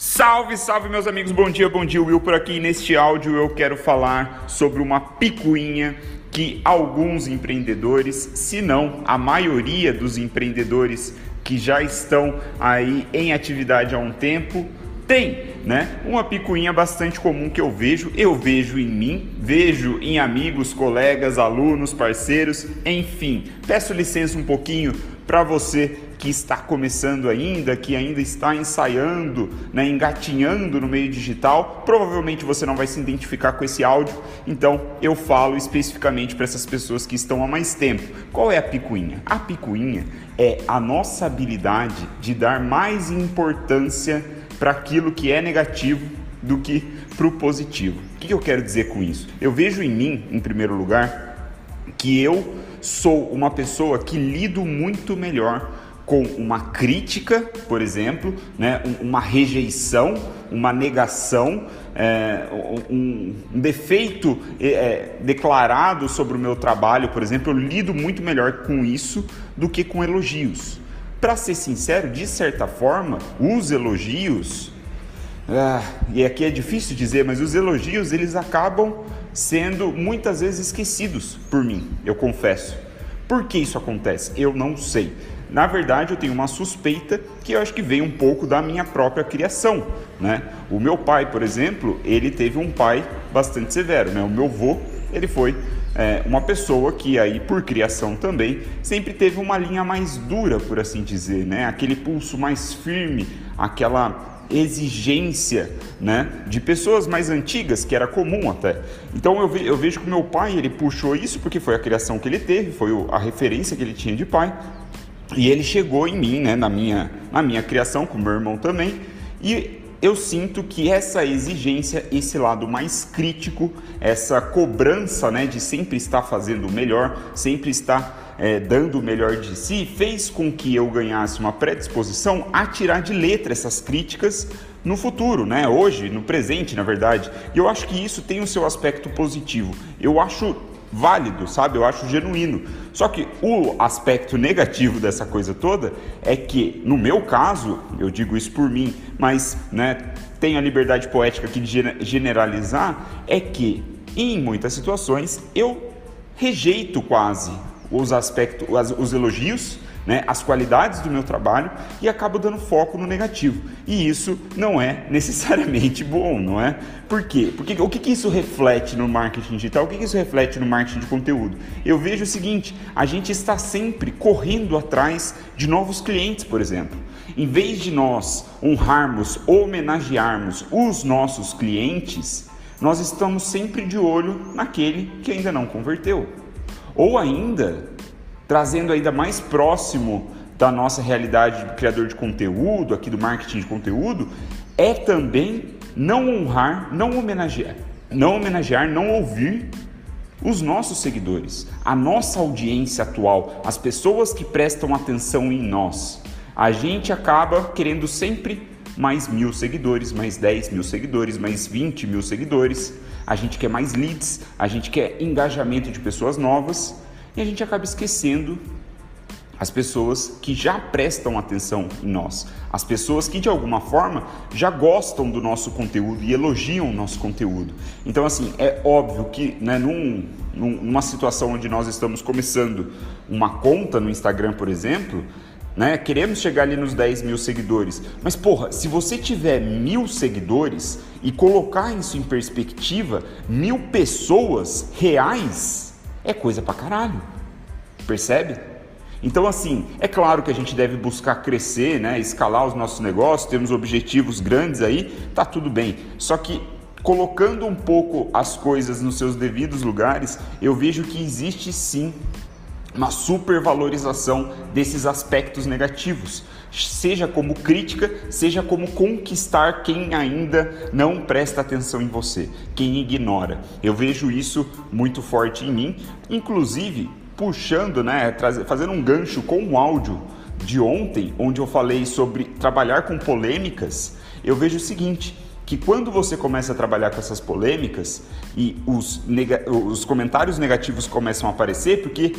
Salve, salve meus amigos, bom dia, bom dia, Will por aqui. Neste áudio eu quero falar sobre uma picuinha que alguns empreendedores, se não a maioria dos empreendedores que já estão aí em atividade há um tempo, tem, né? Uma picuinha bastante comum que eu vejo, eu vejo em mim, vejo em amigos, colegas, alunos, parceiros, enfim. Peço licença um pouquinho para você que está começando ainda, que ainda está ensaiando, né, engatinhando no meio digital, provavelmente você não vai se identificar com esse áudio, então eu falo especificamente para essas pessoas que estão há mais tempo. Qual é a picuinha? A picuinha é a nossa habilidade de dar mais importância para aquilo que é negativo do que para o positivo. O que eu quero dizer com isso? Eu vejo em mim, em primeiro lugar, que eu sou uma pessoa que lido muito melhor com uma crítica, por exemplo, né, uma rejeição, uma negação, é, um, um, defeito é, declarado sobre o meu trabalho, por exemplo, eu lido muito melhor com isso do que com elogios. Para ser sincero, de certa forma, os elogios, ah, e aqui é difícil dizer, mas os elogios eles acabam sendo muitas vezes esquecidos por mim, eu confesso. Por que isso acontece? Eu não sei. Na verdade, eu tenho uma suspeita que eu acho que vem um pouco da minha própria criação, né? O meu pai, por exemplo, ele teve um pai bastante severo, né? O meu avô, ele foi é, uma pessoa que aí, por criação também, sempre teve uma linha mais dura, por assim dizer, né? Aquele pulso mais firme, aquela exigência né, de pessoas mais antigas, que era comum até. Então eu, ve eu vejo que meu pai ele puxou isso porque foi a criação que ele teve, foi a referência que ele tinha de pai. E ele chegou em mim, né, na, minha, na minha criação, com meu irmão também, e eu sinto que essa exigência, esse lado mais crítico, essa cobrança né, de sempre estar fazendo o melhor, sempre estar é, dando o melhor de si, fez com que eu ganhasse uma predisposição a tirar de letra essas críticas no futuro, né? hoje, no presente, na verdade. E eu acho que isso tem o seu aspecto positivo. Eu acho válido, sabe? Eu acho genuíno. Só que o aspecto negativo dessa coisa toda é que, no meu caso, eu digo isso por mim, mas né, tenho a liberdade poética aqui de generalizar, é que em muitas situações eu rejeito quase os aspectos, os elogios né, as qualidades do meu trabalho e acabo dando foco no negativo. E isso não é necessariamente bom, não é? Por quê? Porque o que, que isso reflete no marketing digital? O que, que isso reflete no marketing de conteúdo? Eu vejo o seguinte: a gente está sempre correndo atrás de novos clientes, por exemplo. Em vez de nós honrarmos, homenagearmos os nossos clientes, nós estamos sempre de olho naquele que ainda não converteu. Ou ainda, trazendo ainda mais próximo da nossa realidade de criador de conteúdo, aqui do marketing de conteúdo, é também não honrar, não homenagear, não homenagear, não ouvir os nossos seguidores, a nossa audiência atual, as pessoas que prestam atenção em nós. A gente acaba querendo sempre mais mil seguidores, mais 10 mil seguidores, mais 20 mil seguidores. A gente quer mais leads, a gente quer engajamento de pessoas novas e a gente acaba esquecendo as pessoas que já prestam atenção em nós, as pessoas que de alguma forma já gostam do nosso conteúdo e elogiam o nosso conteúdo. Então, assim, é óbvio que né, num, numa situação onde nós estamos começando uma conta no Instagram, por exemplo, né, queremos chegar ali nos 10 mil seguidores, mas porra, se você tiver mil seguidores e colocar isso em perspectiva, mil pessoas reais é coisa pra caralho. Percebe? Então, assim, é claro que a gente deve buscar crescer, né, escalar os nossos negócios, temos objetivos grandes aí, tá tudo bem. Só que colocando um pouco as coisas nos seus devidos lugares, eu vejo que existe sim uma supervalorização desses aspectos negativos, seja como crítica, seja como conquistar quem ainda não presta atenção em você, quem ignora. Eu vejo isso muito forte em mim, inclusive puxando, né, fazendo um gancho com o áudio de ontem, onde eu falei sobre trabalhar com polêmicas, eu vejo o seguinte, que quando você começa a trabalhar com essas polêmicas e os, os comentários negativos começam a aparecer, porque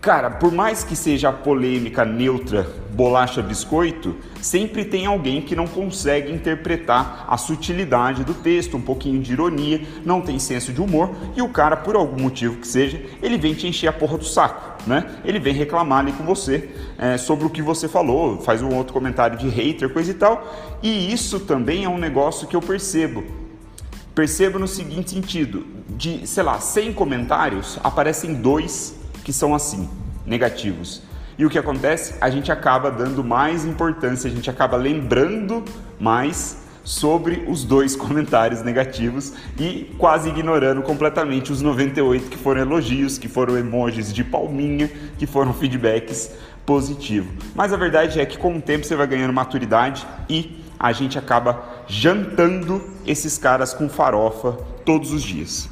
Cara, por mais que seja a polêmica neutra bolacha biscoito, sempre tem alguém que não consegue interpretar a sutilidade do texto, um pouquinho de ironia, não tem senso de humor e o cara, por algum motivo que seja, ele vem te encher a porra do saco, né? Ele vem reclamar ali com você é, sobre o que você falou, faz um outro comentário de hater, coisa e tal. E isso também é um negócio que eu percebo. Percebo no seguinte sentido: de, sei lá, 100 comentários, aparecem dois que são assim, negativos. E o que acontece? A gente acaba dando mais importância, a gente acaba lembrando mais sobre os dois comentários negativos e quase ignorando completamente os 98 que foram elogios, que foram emojis de palminha, que foram feedbacks positivos. Mas a verdade é que com o tempo você vai ganhando maturidade e a gente acaba jantando esses caras com farofa todos os dias.